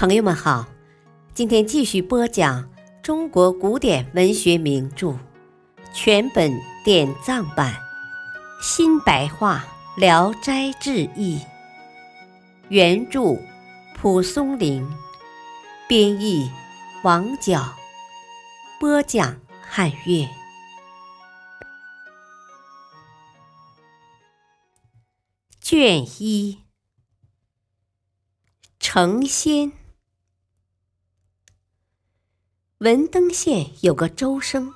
朋友们好，今天继续播讲中国古典文学名著全本典藏版新白话《聊斋志异》，原著蒲松龄，编译王角，播讲汉乐。卷一，成仙。文登县有个周生，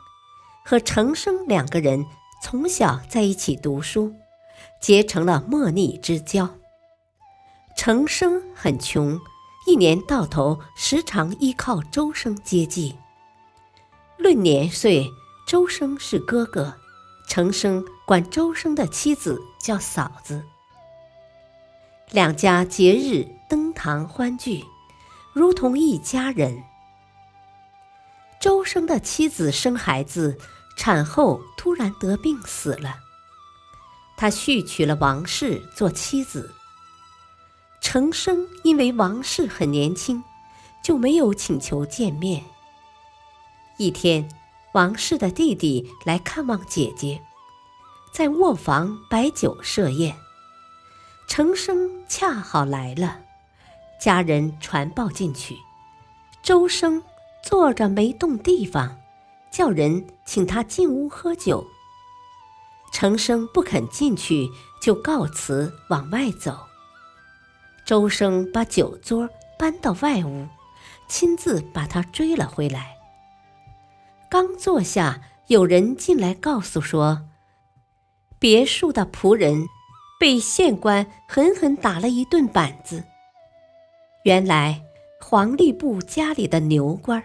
和程生两个人从小在一起读书，结成了莫逆之交。程生很穷，一年到头时常依靠周生接济。论年岁，周生是哥哥，程生管周生的妻子叫嫂子。两家节日登堂欢聚，如同一家人。周生的妻子生孩子，产后突然得病死了。他续娶了王氏做妻子。程生因为王氏很年轻，就没有请求见面。一天，王氏的弟弟来看望姐姐，在卧房摆酒设宴。程生恰好来了，家人传报进去，周生。坐着没动地方，叫人请他进屋喝酒。程生不肯进去，就告辞往外走。周生把酒桌搬到外屋，亲自把他追了回来。刚坐下，有人进来告诉说，别墅的仆人被县官狠狠打了一顿板子。原来黄吏部家里的牛倌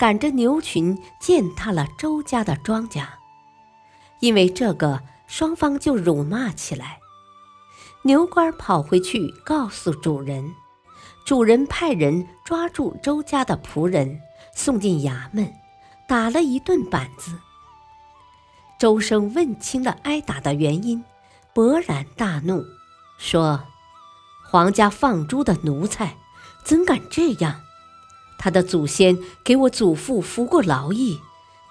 赶着牛群践踏了周家的庄稼，因为这个，双方就辱骂起来。牛倌跑回去告诉主人，主人派人抓住周家的仆人，送进衙门，打了一顿板子。周生问清了挨打的原因，勃然大怒，说：“皇家放猪的奴才，怎敢这样？”他的祖先给我祖父服过劳役，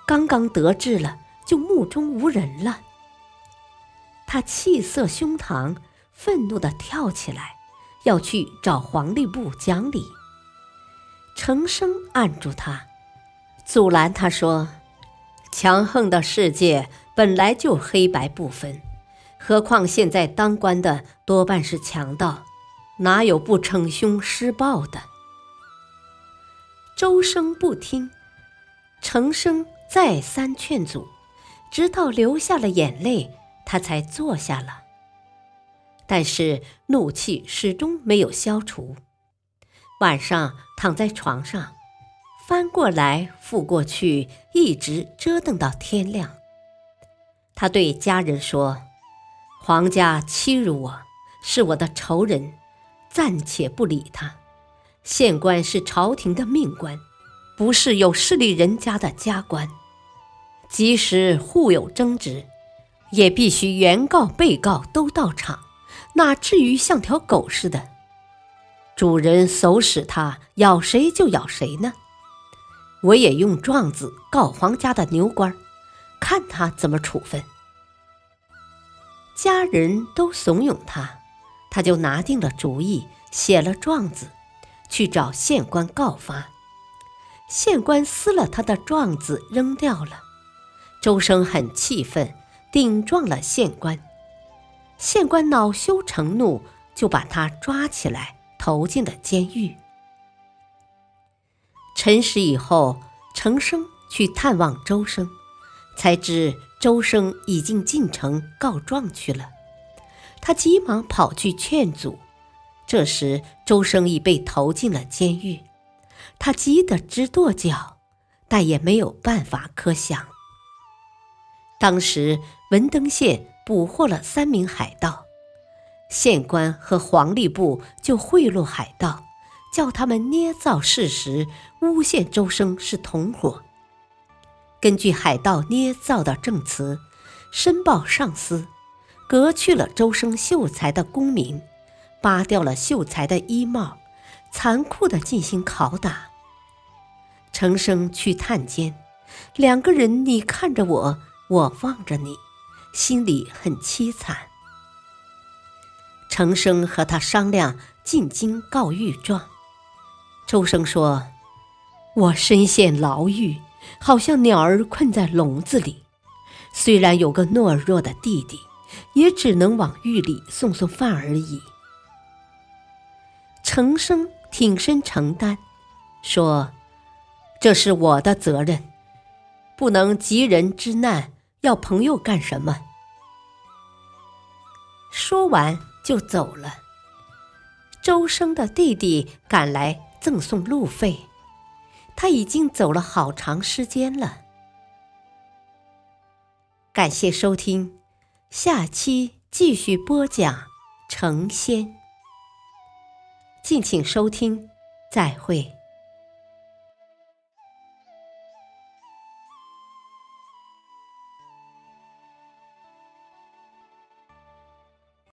刚刚得志了，就目中无人了。他气色胸膛，愤怒地跳起来，要去找黄吏部讲理。程生按住他，阻拦他说：“强横的世界本来就黑白不分，何况现在当官的多半是强盗，哪有不逞凶施暴的？”周生不听，程生再三劝阻，直到流下了眼泪，他才坐下了。但是怒气始终没有消除。晚上躺在床上，翻过来覆过去，一直折腾到天亮。他对家人说：“皇家欺辱我，是我的仇人，暂且不理他。”县官是朝廷的命官，不是有势力人家的家官。即使互有争执，也必须原告、被告都到场，哪至于像条狗似的？主人手使他咬谁就咬谁呢？我也用状子告皇家的牛官，看他怎么处分。家人都怂恿他，他就拿定了主意，写了状子。去找县官告发，县官撕了他的状子扔掉了。周生很气愤，顶撞了县官。县官恼羞成怒，就把他抓起来投进了监狱。辰时以后，程生去探望周生，才知周生已经进城告状去了。他急忙跑去劝阻。这时，周生已被投进了监狱，他急得直跺脚，但也没有办法可想。当时，文登县捕获了三名海盗，县官和黄吏部就贿赂海盗，叫他们捏造事实，诬陷周生是同伙。根据海盗捏造的证词，申报上司，革去了周生秀才的功名。扒掉了秀才的衣帽，残酷的进行拷打。程生去探监，两个人你看着我，我望着你，心里很凄惨。程生和他商量进京告御状。周生说：“我身陷牢狱，好像鸟儿困在笼子里。虽然有个懦弱的弟弟，也只能往狱里送送饭而已。”程生挺身承担，说：“这是我的责任，不能急人之难要朋友干什么？”说完。就走了。周生的弟弟赶来赠送路费，他已经走了好长时间了。感谢收听，下期继续播讲成仙。敬请收听，再会。